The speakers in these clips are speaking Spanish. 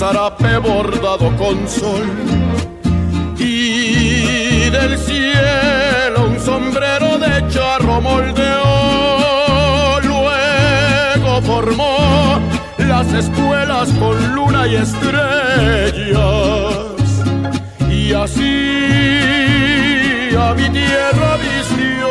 Zarape bordado con sol y del cielo un sombrero de charro moldeó. Luego formó las espuelas con luna y estrellas y así a mi tierra vistió.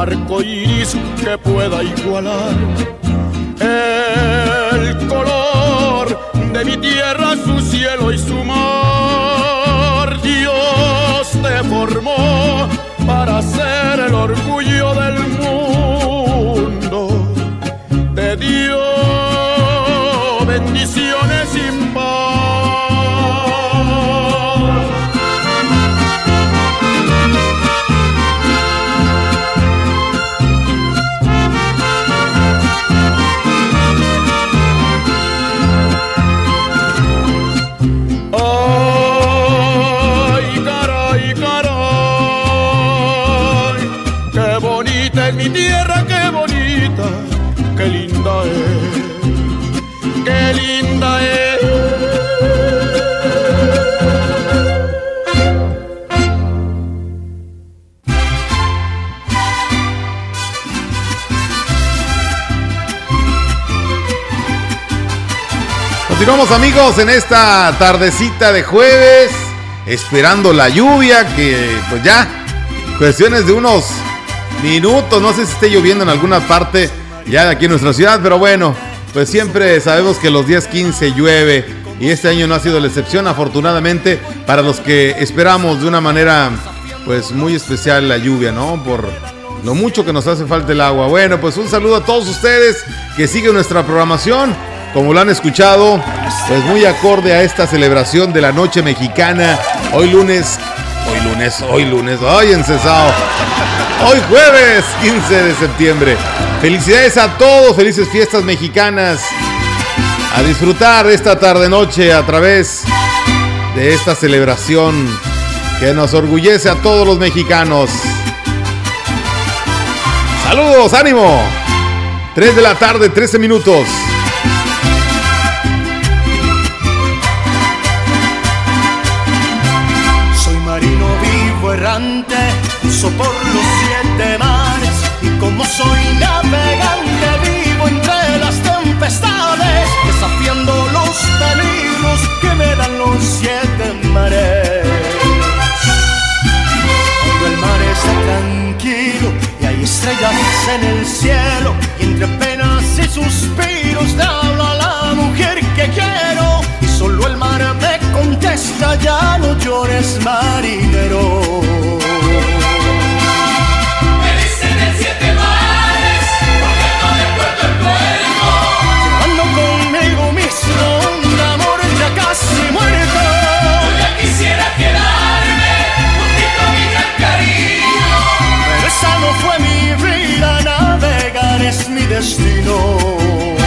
Arco iris que pueda igualar el color de mi tierra, su cielo y su mar. Dios te formó Amigos en esta tardecita de jueves, esperando la lluvia que pues ya, cuestiones de unos minutos, no sé si esté lloviendo en alguna parte ya de aquí en nuestra ciudad, pero bueno, pues siempre sabemos que los días 15 llueve y este año no ha sido la excepción, afortunadamente, para los que esperamos de una manera pues muy especial la lluvia, ¿no? Por lo mucho que nos hace falta el agua. Bueno, pues un saludo a todos ustedes que siguen nuestra programación como lo han escuchado, pues muy acorde a esta celebración de la noche mexicana, hoy lunes, hoy lunes, hoy lunes, hoy encesado, hoy jueves 15 de septiembre. Felicidades a todos, felices fiestas mexicanas, a disfrutar esta tarde-noche a través de esta celebración que nos orgullece a todos los mexicanos. Saludos, ánimo. 3 de la tarde, 13 minutos. Uso por los siete mares y como soy navegante vivo entre las tempestades, desafiando los peligros que me dan los siete mares. Cuando el mar está tranquilo y hay estrellas en el cielo y entre penas y suspiros te hablo a la mujer que quiero y solo el mar me contesta ya no llores marinero. Destino.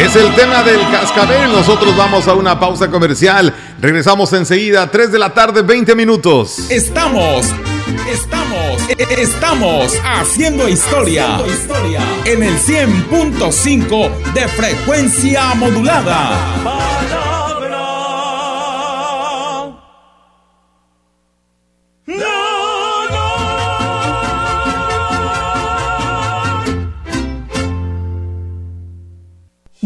Es el tema del cascabel. Nosotros vamos a una pausa comercial. Regresamos enseguida, 3 de la tarde, 20 minutos. Estamos, estamos, estamos haciendo historia, haciendo historia. en el 100.5 de frecuencia modulada.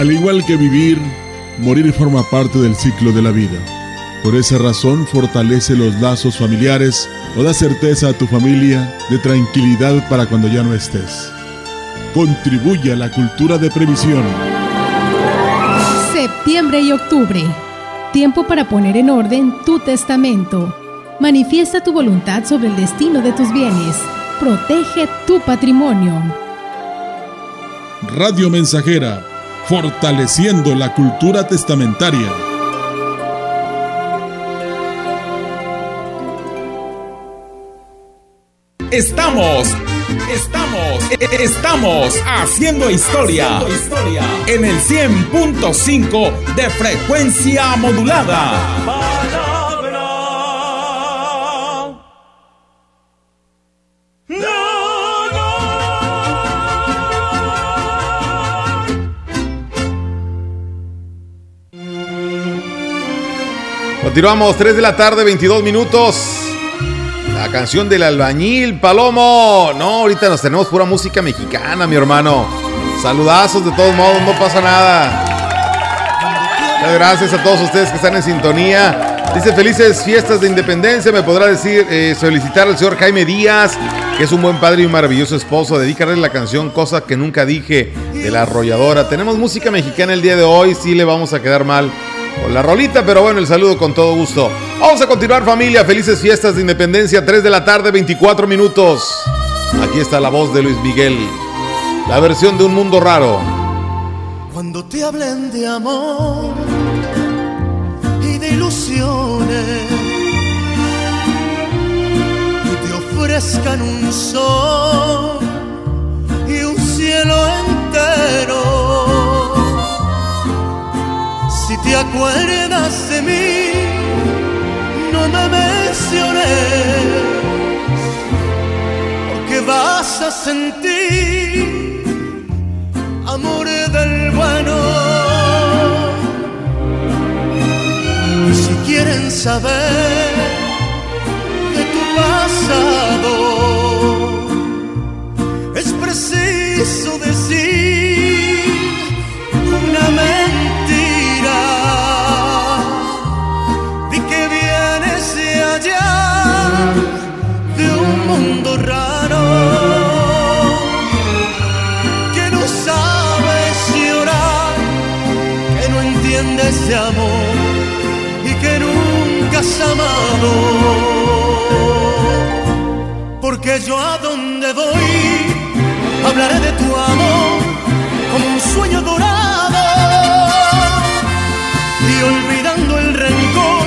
Al igual que vivir, morir forma parte del ciclo de la vida. Por esa razón fortalece los lazos familiares o da certeza a tu familia de tranquilidad para cuando ya no estés. Contribuye a la cultura de previsión. Septiembre y octubre. Tiempo para poner en orden tu testamento. Manifiesta tu voluntad sobre el destino de tus bienes. Protege tu patrimonio. Radio Mensajera fortaleciendo la cultura testamentaria. Estamos, estamos, estamos haciendo historia, haciendo historia en el 100.5 de frecuencia modulada. Continuamos, 3 de la tarde, 22 minutos. La canción del albañil, Palomo. No, ahorita nos tenemos pura música mexicana, mi hermano. Saludazos de todos modos, no pasa nada. Muchas gracias a todos ustedes que están en sintonía. Dice felices fiestas de independencia. Me podrá decir, eh, solicitar al señor Jaime Díaz, que es un buen padre y un maravilloso esposo. Dedicarle la canción Cosa que nunca dije de la arrolladora. Tenemos música mexicana el día de hoy. Sí le vamos a quedar mal con la rolita, pero bueno, el saludo con todo gusto. Vamos a continuar familia, felices fiestas de independencia, 3 de la tarde, 24 minutos. Aquí está la voz de Luis Miguel, la versión de Un Mundo Raro. Cuando te hablen de amor y de ilusiones y te ofrezcan un sol y un cielo entero te acuerdas de mí, no me menciones, porque vas a sentir amor del bueno. Y si quieren saber has amado. Porque yo a donde voy hablaré de tu amor como un sueño dorado y olvidando el rencor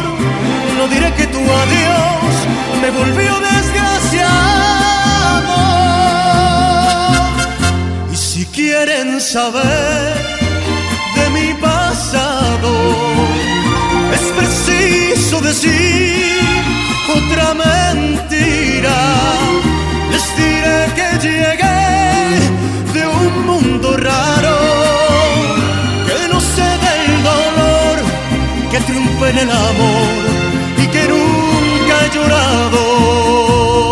no diré que tu adiós me volvió desgraciado y si quieren saber decir otra mentira. Les diré que llegué de un mundo raro, que no sé del dolor, que triunfa en el amor y que nunca he llorado.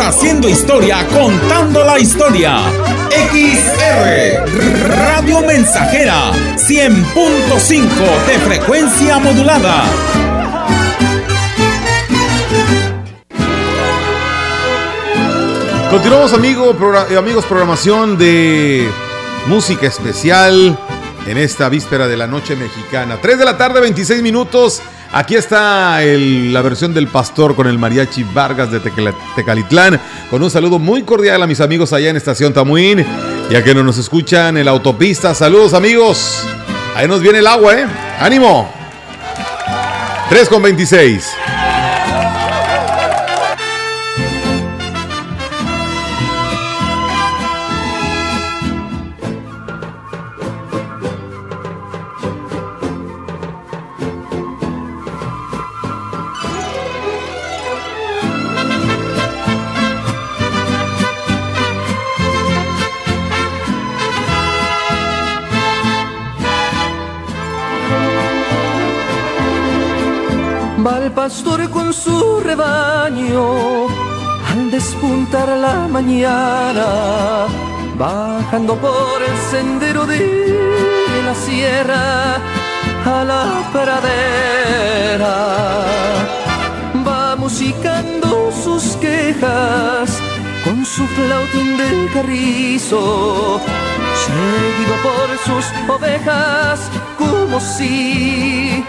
Haciendo historia, contando la historia. XR Radio Mensajera 100.5 de frecuencia modulada. Continuamos amigo, amigos, programación de música especial en esta víspera de la noche mexicana. 3 de la tarde, 26 minutos. Aquí está la versión del pastor con el mariachi Vargas de Tecalitlán. Con un saludo muy cordial a mis amigos allá en Estación Tamuín. Ya que no nos escuchan en la autopista. Saludos amigos. Ahí nos viene el agua, ¿eh? ¡Ánimo! 3 con 26. Mañana, bajando por el sendero de la sierra a la pradera, va musicando sus quejas con su flautín de carrizo, seguido por sus ovejas como si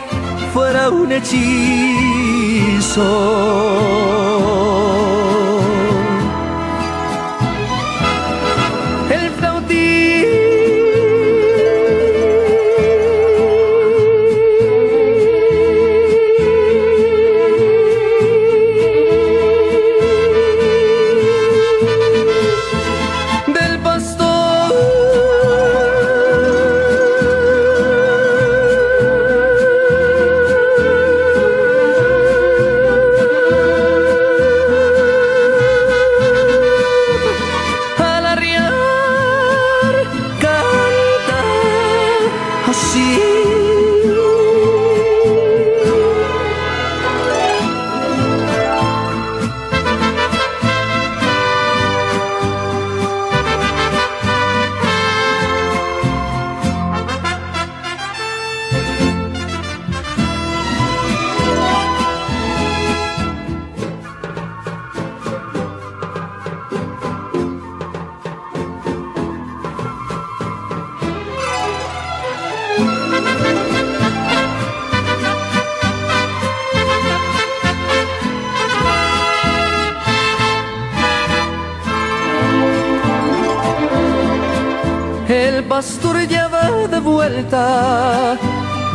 fuera un hechizo.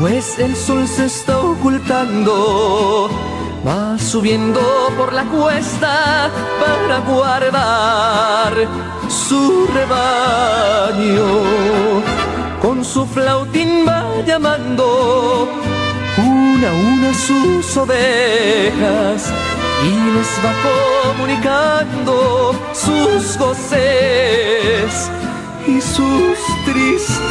El sol se está ocultando, va subiendo por la cuesta para guardar su rebaño. Con su flautín va llamando una a una sus ovejas y les va comunicando sus goces y sus tristezas.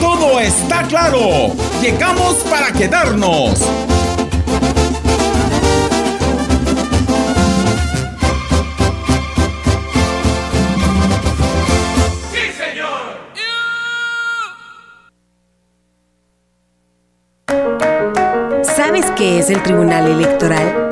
todo está claro. Llegamos para quedarnos. ¡Sí, señor! ¿Sabes qué es el Tribunal Electoral?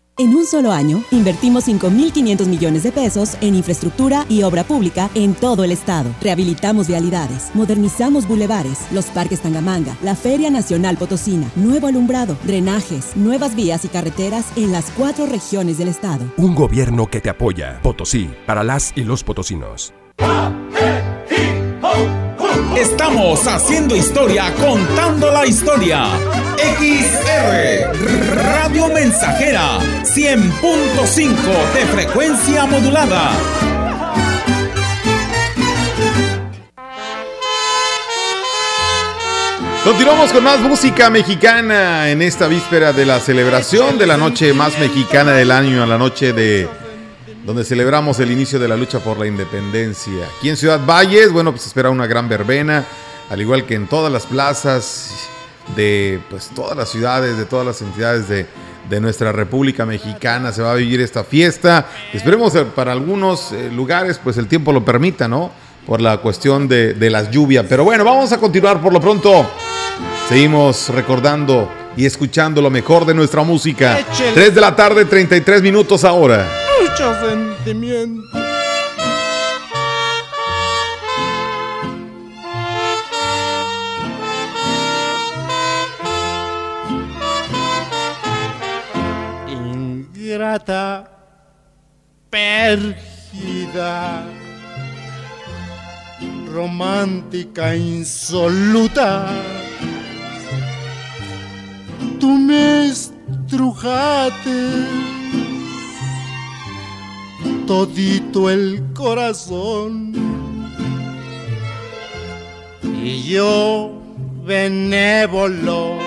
En un solo año, invertimos 5.500 millones de pesos en infraestructura y obra pública en todo el estado. Rehabilitamos vialidades, modernizamos bulevares, los parques Tangamanga, la Feria Nacional Potosina, nuevo alumbrado, drenajes, nuevas vías y carreteras en las cuatro regiones del estado. Un gobierno que te apoya. Potosí, para las y los potosinos. Estamos haciendo historia, contando la historia. XR Radio Mensajera 100.5 de frecuencia modulada. Continuamos con más música mexicana en esta víspera de la celebración de la noche más mexicana del año, a la noche de donde celebramos el inicio de la lucha por la independencia. Aquí en Ciudad Valles, bueno, pues espera una gran verbena, al igual que en todas las plazas de pues todas las ciudades, de todas las entidades de, de nuestra República Mexicana se va a vivir esta fiesta. Esperemos eh, para algunos eh, lugares pues el tiempo lo permita, ¿no? Por la cuestión de, de las lluvias. Pero bueno, vamos a continuar por lo pronto. Seguimos recordando y escuchando lo mejor de nuestra música. Échele. 3 de la tarde, 33 minutos ahora. Mucho sentimiento. Ingrata, pérgida, romántica, insoluta. Tú me estrujaste todito el corazón. Y yo benévolo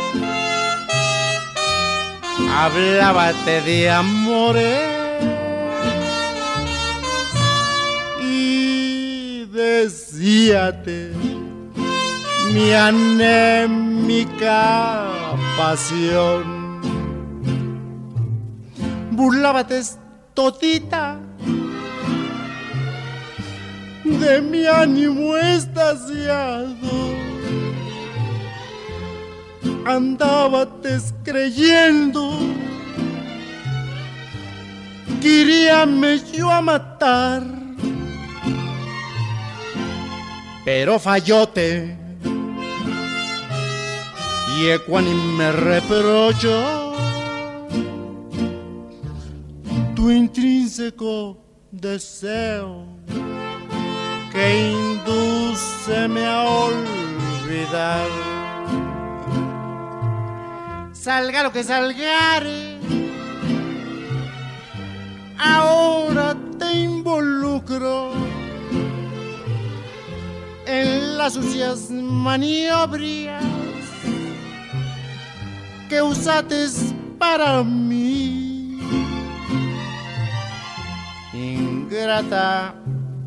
hablábate de amores. Y decíate mi anémica pasión. Burlábate todita de mi ánimo estasiado. Andaba descreyendo, queríame yo a matar, pero fallote. Y ecuánime reprocho tu intrínseco deseo que indúceme a olvidar. Salga lo que salgare, ahora te involucro en las sucias maniobras usates para mí. Ingrata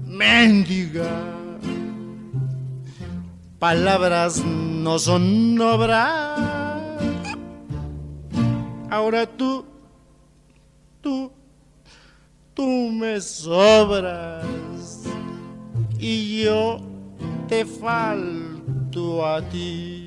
mendiga. Palabras no son obras. Ahora tú, tú, tú me sobras y yo te falto a ti.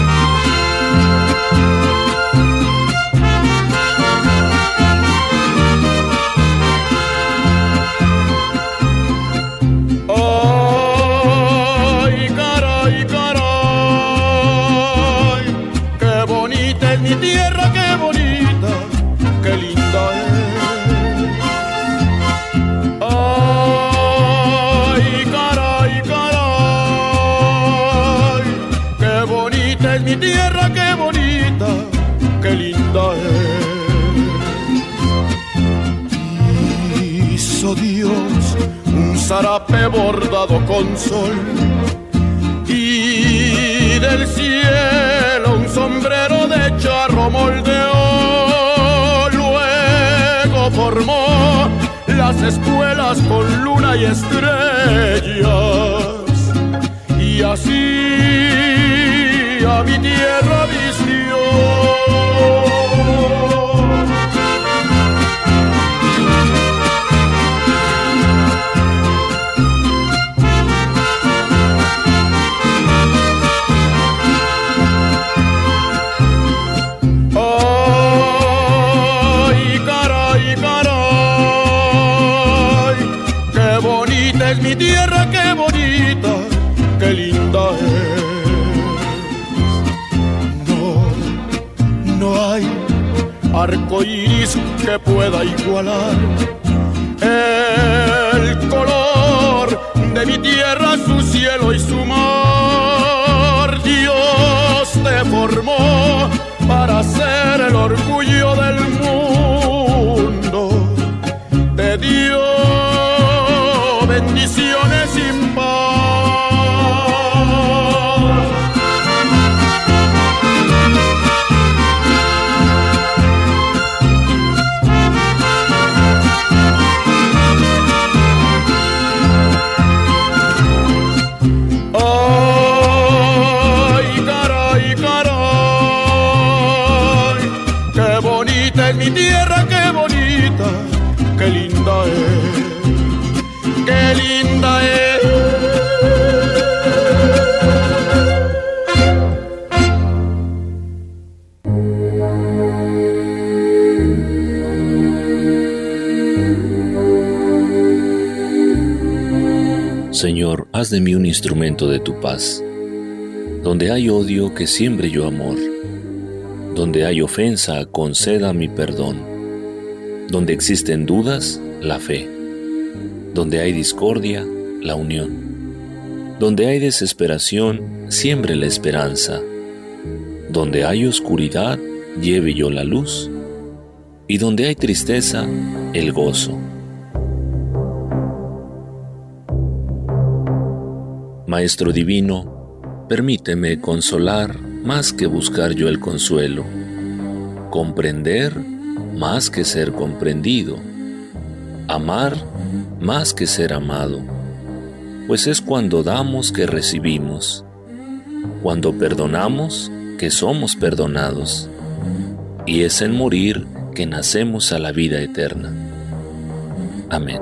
Zarape bordado con sol y del cielo un sombrero de charro moldeó. Luego formó las espuelas con luna y estrellas y así a mi tierra vistió. Qué linda es. No, no hay arco iris que pueda igualar el color de mi tierra, su cielo y su mar. Dios te formó para ser de mí un instrumento de tu paz. Donde hay odio, que siembre yo amor. Donde hay ofensa, conceda mi perdón. Donde existen dudas, la fe. Donde hay discordia, la unión. Donde hay desesperación, siembre la esperanza. Donde hay oscuridad, lleve yo la luz. Y donde hay tristeza, el gozo. Maestro Divino, permíteme consolar más que buscar yo el consuelo, comprender más que ser comprendido, amar más que ser amado, pues es cuando damos que recibimos, cuando perdonamos que somos perdonados, y es en morir que nacemos a la vida eterna. Amén.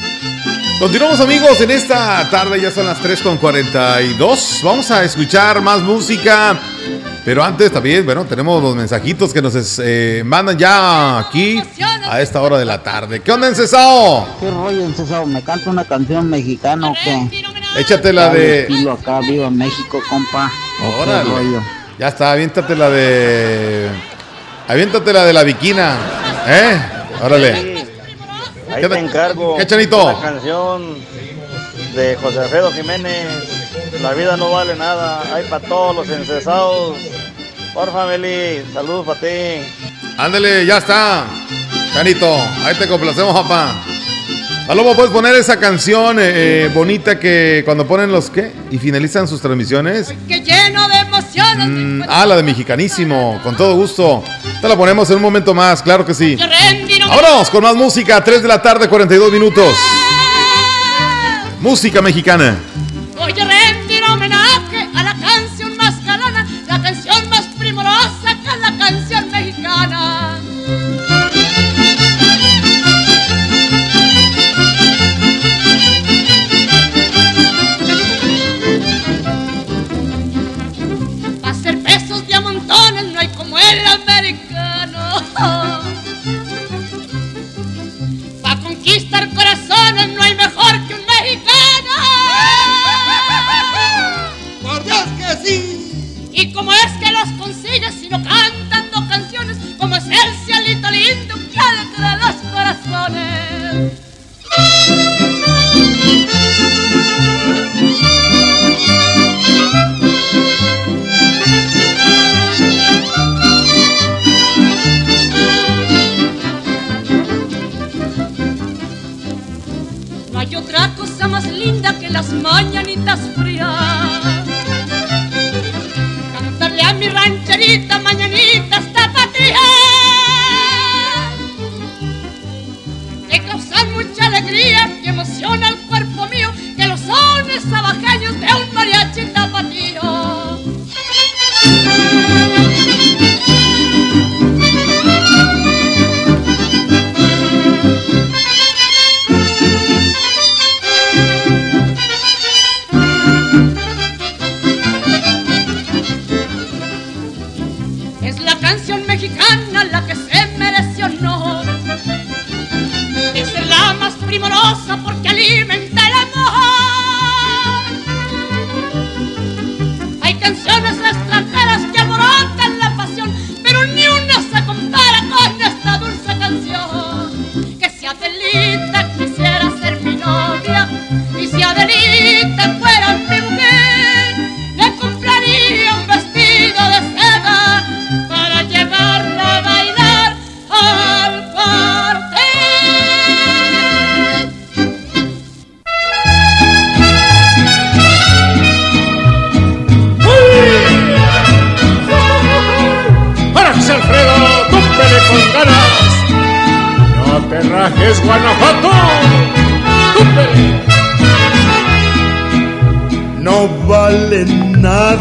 Continuamos amigos en esta tarde, ya son las 3 con 42. Vamos a escuchar más música. Pero antes también, bueno, tenemos los mensajitos que nos eh, mandan ya aquí a esta hora de la tarde. ¿Qué onda, Encesao? ¿Qué rollo, Encesao? ¿Me canta una canción mexicana o qué? Échate la de... Estilo acá, viva México, compa. Órale. Ya está, aviéntate la de... Aviéntate la de la viquina. ¿Eh? Órale. Ahí te encargo. ¿Qué, Chanito? La canción de José Alfredo Jiménez. La vida no vale nada. Hay para todos los encesados. Por family, saludos para ti. Ándale, ya está. Chanito, ahí te complacemos, papá. Paloma, ¿puedes poner esa canción eh, eh, bonita que cuando ponen los qué? Y finalizan sus transmisiones. Que lleno de emociones. Mm, ah, la de Mexicanísimo, con todo gusto. Te la ponemos en un momento más, claro que sí. Vámonos con más música, 3 de la tarde, 42 minutos. Música mexicana. Voy canciones que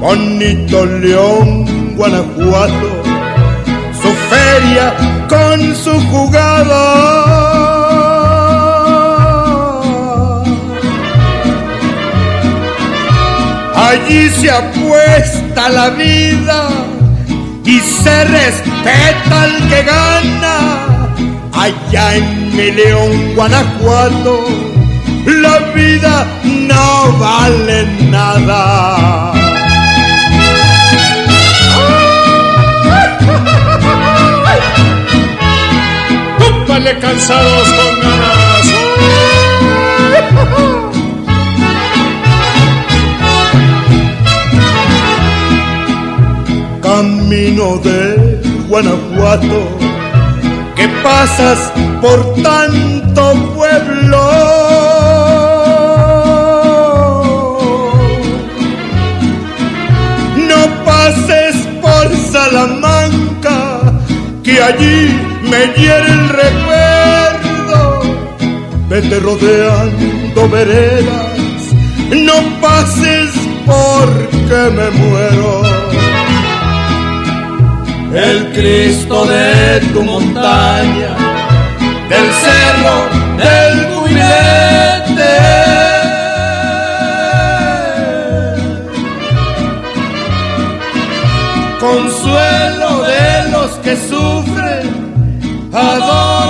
Bonito León, Guanajuato, su feria con su jugada. Allí se apuesta la vida y se respeta al que gana. Allá en mi León, Guanajuato, la vida no vale nada. Cansados con ganas. Camino de Guanajuato, que pasas por tanto pueblo. No pases por Salamanca, que allí me hiere el recuerdo. Vete rodeando veredas, no pases porque me muero. El Cristo de tu montaña, del cerro del cubilete. Consuelo de los que sufren, adoración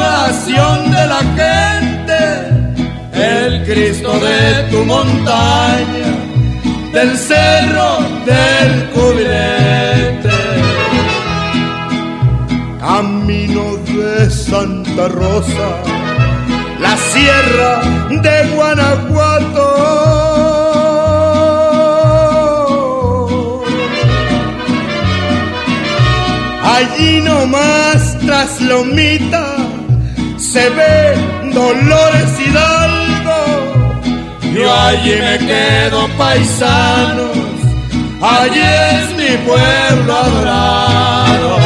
Cristo de tu montaña, del cerro del cubilete. Camino de Santa Rosa, la sierra de Guanajuato. Allí nomás tras Lomita se ve Dolores Hidalgo. Yo allí me quedo paisanos, allí es mi pueblo adorado.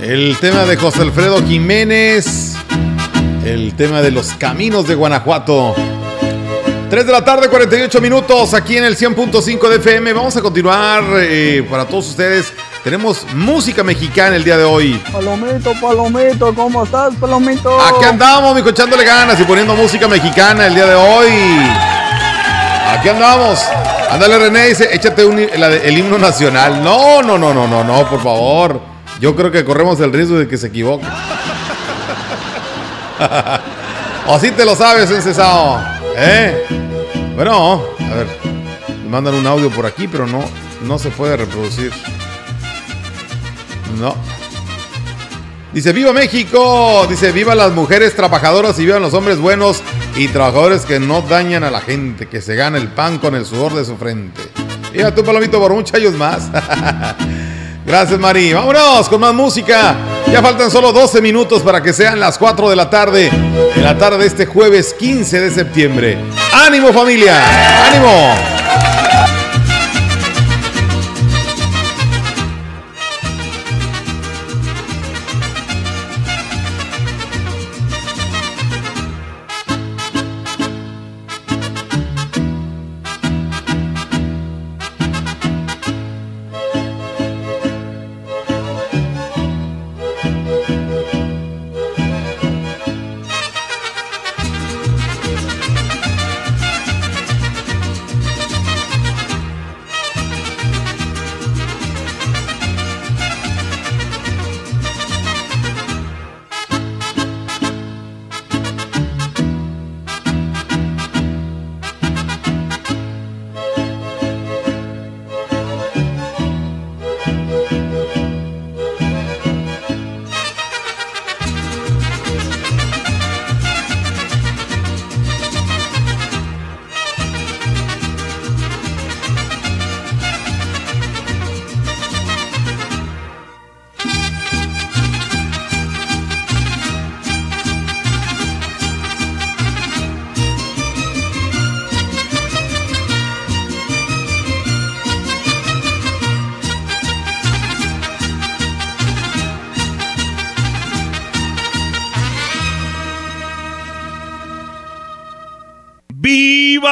El tema de José Alfredo Jiménez. El tema de los caminos de Guanajuato. 3 de la tarde, 48 minutos, aquí en el 100.5 de FM. Vamos a continuar eh, para todos ustedes. Tenemos música mexicana el día de hoy. Palomito, Palomito, ¿cómo estás, Palomito? Aquí andamos, mijo, echándole ganas y poniendo música mexicana el día de hoy. Aquí andamos. Ándale, René, dice, échate un- la de- el himno nacional. No, no, no, no, no, no, por favor. Yo creo que corremos el riesgo de que se equivoque. o si te lo sabes, encesado. ¿Eh? Bueno, a ver. Me mandan un audio por aquí, pero no, no se puede reproducir. No. Dice, viva México. Dice, viva las mujeres trabajadoras y vivan los hombres buenos y trabajadores que no dañan a la gente, que se gana el pan con el sudor de su frente. Viva tú, Palomito, por muchos años más. Gracias, Mari. Vámonos con más música. Ya faltan solo 12 minutos para que sean las 4 de la tarde. En la tarde de este jueves 15 de septiembre. ¡Ánimo, familia! ¡Ánimo!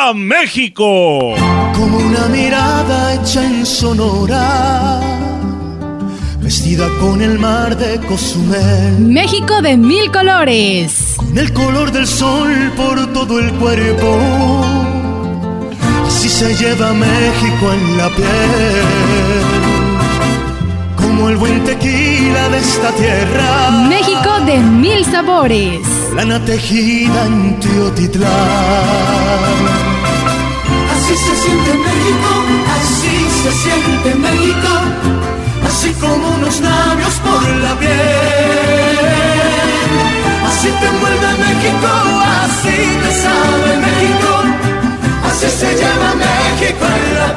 ¡Viva México! Como una mirada hecha en Sonora, vestida con el mar de Cozumel. México de mil colores. Con el color del sol por todo el cuerpo. Así se lleva México en la piel. Como el buen tequila de esta tierra. México de mil sabores. Lana tejida en Teotitlán. Así se siente México, así se siente México, así como unos labios por la piel. Así te envuelve México, así te sabe México, así se lleva México en la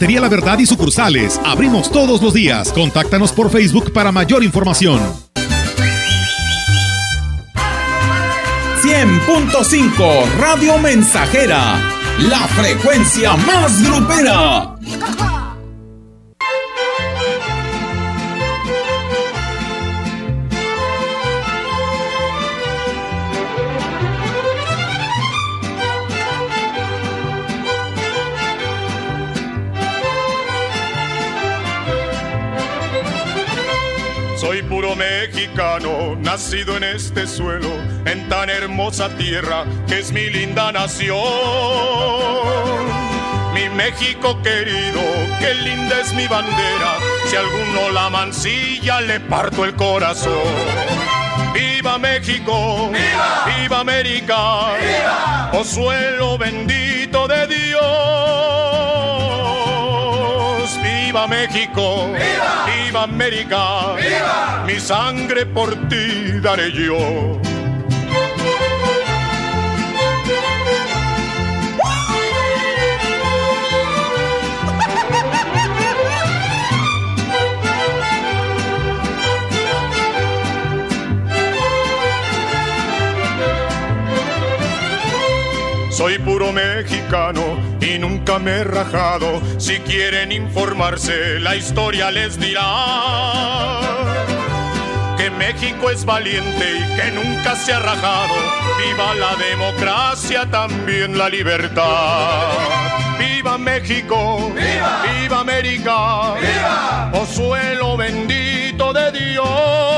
La Verdad y sucursales. Abrimos todos los días. Contáctanos por Facebook para mayor información. 100.5 Radio Mensajera. La frecuencia más grupera. Mexicano, nacido en este suelo, en tan hermosa tierra que es mi linda nación. Mi México querido, qué linda es mi bandera, si alguno la mancilla le parto el corazón. ¡Viva México! ¡Viva! ¡Viva América! ¡Viva! ¡Oh suelo bendito de Dios! ¡Viva México! ¡Viva! ¡Viva América! ¡Viva! Mi sangre por ti daré yo. Soy puro mexicano nunca me he rajado. Si quieren informarse, la historia les dirá que México es valiente y que nunca se ha rajado. Viva la democracia, también la libertad. Viva México, viva, viva América, viva, oh suelo bendito de Dios.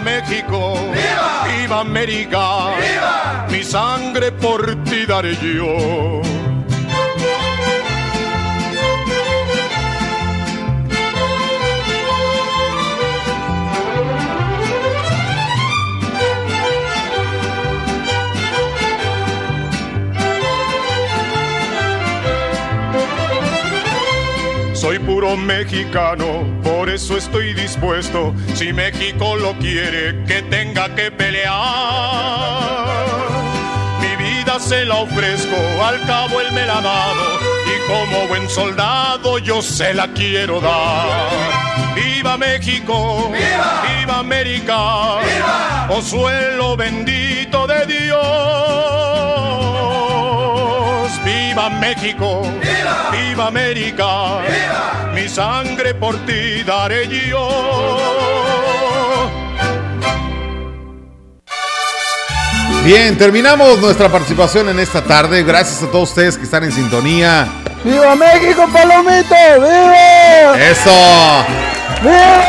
Viva México, viva, viva América, viva, mi sangre por ti daré yo. Mexicano, por eso estoy dispuesto, si México lo quiere, que tenga que pelear. Mi vida se la ofrezco, al cabo él me la ha dado, y como buen soldado yo se la quiero dar. ¡Viva México! ¡Viva, ¡Viva América! ¡Viva! ¡Oh suelo bendito de Dios! ¡Viva México! ¡Viva, ¡Viva América! ¡Viva! Mi sangre por ti daré yo. Bien, terminamos nuestra participación en esta tarde. Gracias a todos ustedes que están en sintonía. ¡Viva México, Palomito! ¡Viva! ¡Eso! ¡Viva!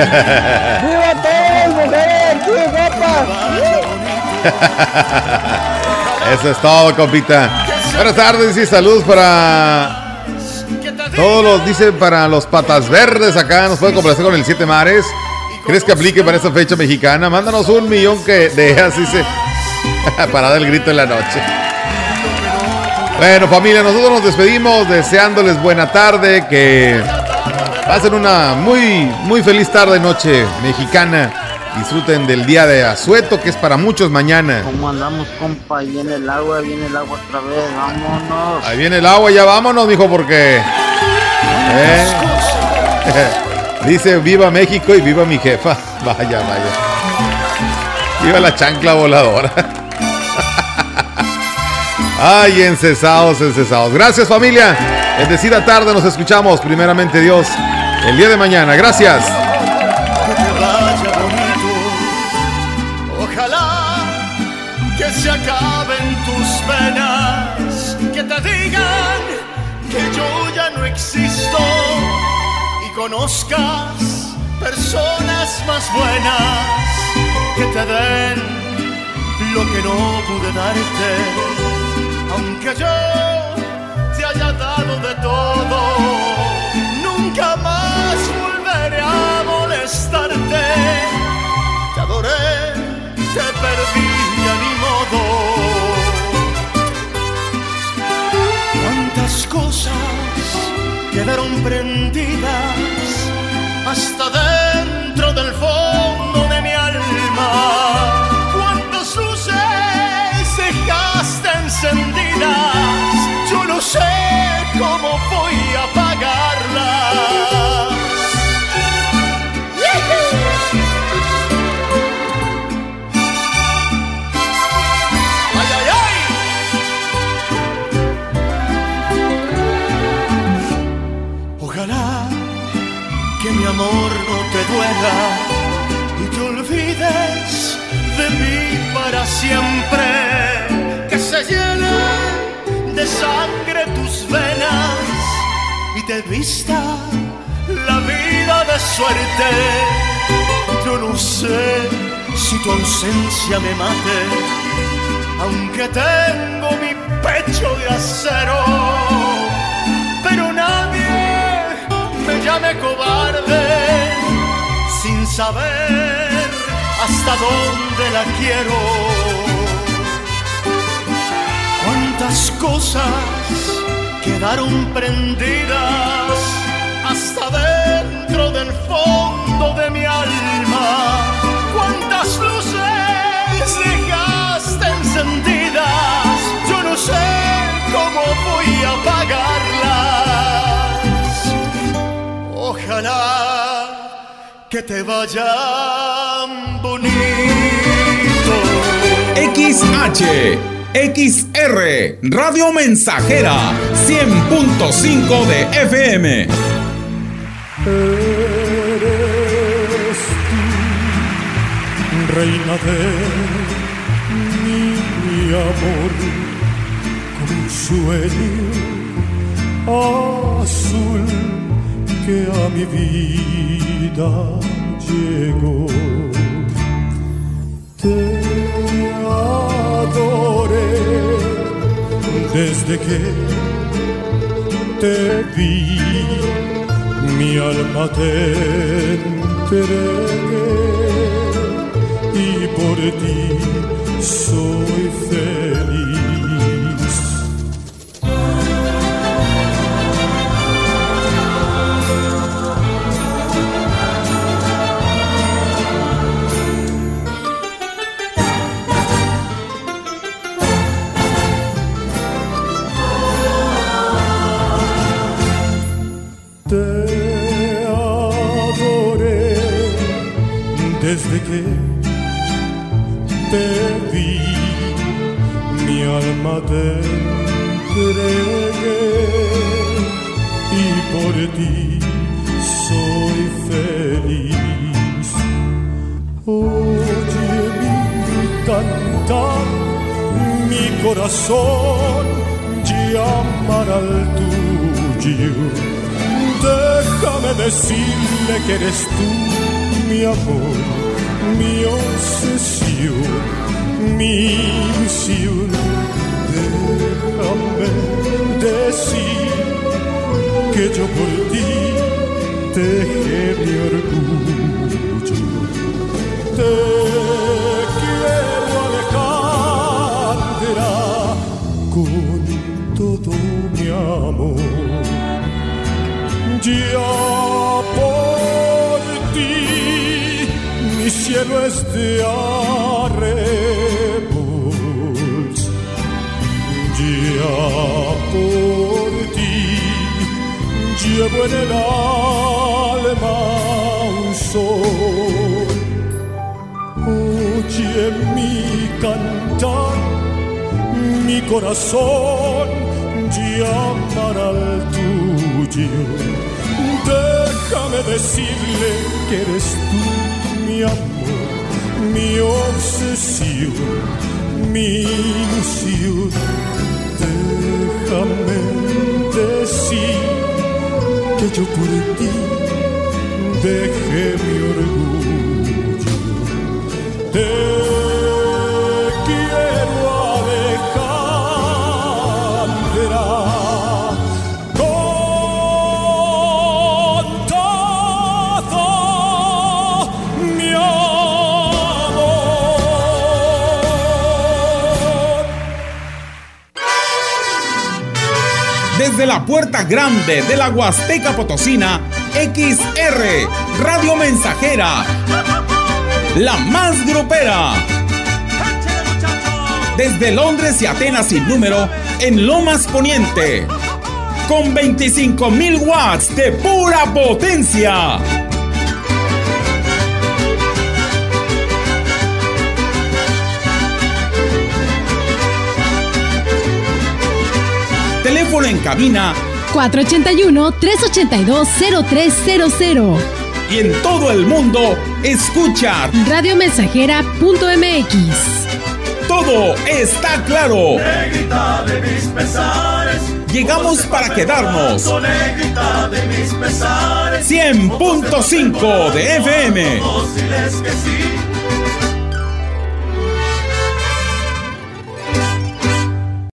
¡Viva todos, mujeres! ¡Qué guapa! Eso es todo, compita. Buenas tardes y saludos para todos los, dice, para los patas verdes acá. Nos puede complacer con el Siete Mares. ¿Crees que aplique para esta fecha mexicana? Mándanos un millón que de así se. para dar el grito en la noche. Bueno, familia, nosotros nos despedimos deseándoles buena tarde, que pasen una muy, muy feliz tarde, noche mexicana. Disfruten del día de Azueto, que es para muchos mañana. ¿Cómo andamos, compa? Ahí viene el agua, viene el agua otra vez, vámonos. Ahí viene el agua, ya vámonos, mijo, porque. ¿eh? Dice viva México y viva mi jefa. Vaya, vaya. Viva la chancla voladora. Ay, encesados, encesados. Gracias familia. Bendecida tarde, nos escuchamos. Primeramente Dios, el día de mañana. Gracias. Se acaben tus penas. Que te digan que yo ya no existo. Y conozcas personas más buenas que te den lo que no pude darte aunque yo te haya dado de todo, nunca más volveré a molestarte. Te adoré, te perdí. Cuántas cosas quedaron prendidas hasta dentro del fondo de mi alma. Cuántas luces dejaste encendidas yo no sé cómo voy a apagarlas. No te duela y te olvides de mí para siempre. Que se llene de sangre tus venas y te vista la vida de suerte. Yo no sé si tu ausencia me mate, aunque tengo mi pecho de acero, saber hasta dónde la quiero cuántas cosas quedaron prendidas hasta dentro del fondo de mi alma. Cuántas luces dejaste encendidas, yo no sé cómo voy a apagarlas. Ojalá que te vayan bonito. XH XR Radio Mensajera 100.5 de FM. Eres tú, reina de mi amor, como un sueño azul que a mi vida llegó. Te adoré desde que te vi mi alma te entregué y por ti soy feliz. Eres tú mi amor, corazón llamará al tuyo. Déjame decirle que eres tú mi amor, mi obsesión, mi ilusión. Déjame decir que yo por ti dejé mi orgullo. La puerta grande de la Huasteca Potosina, XR, Radio Mensajera, la más grupera. Desde Londres y Atenas sin número, en Lomas Poniente, con 25.000 watts de pura potencia. Teléfono en cabina 481-382-0300. y en todo el mundo, escucha. Radiomensajera.mx. Todo está claro. Negrita de mis pesares. Llegamos para quedarnos. Negrita de mis pesares. 100.5 de FM.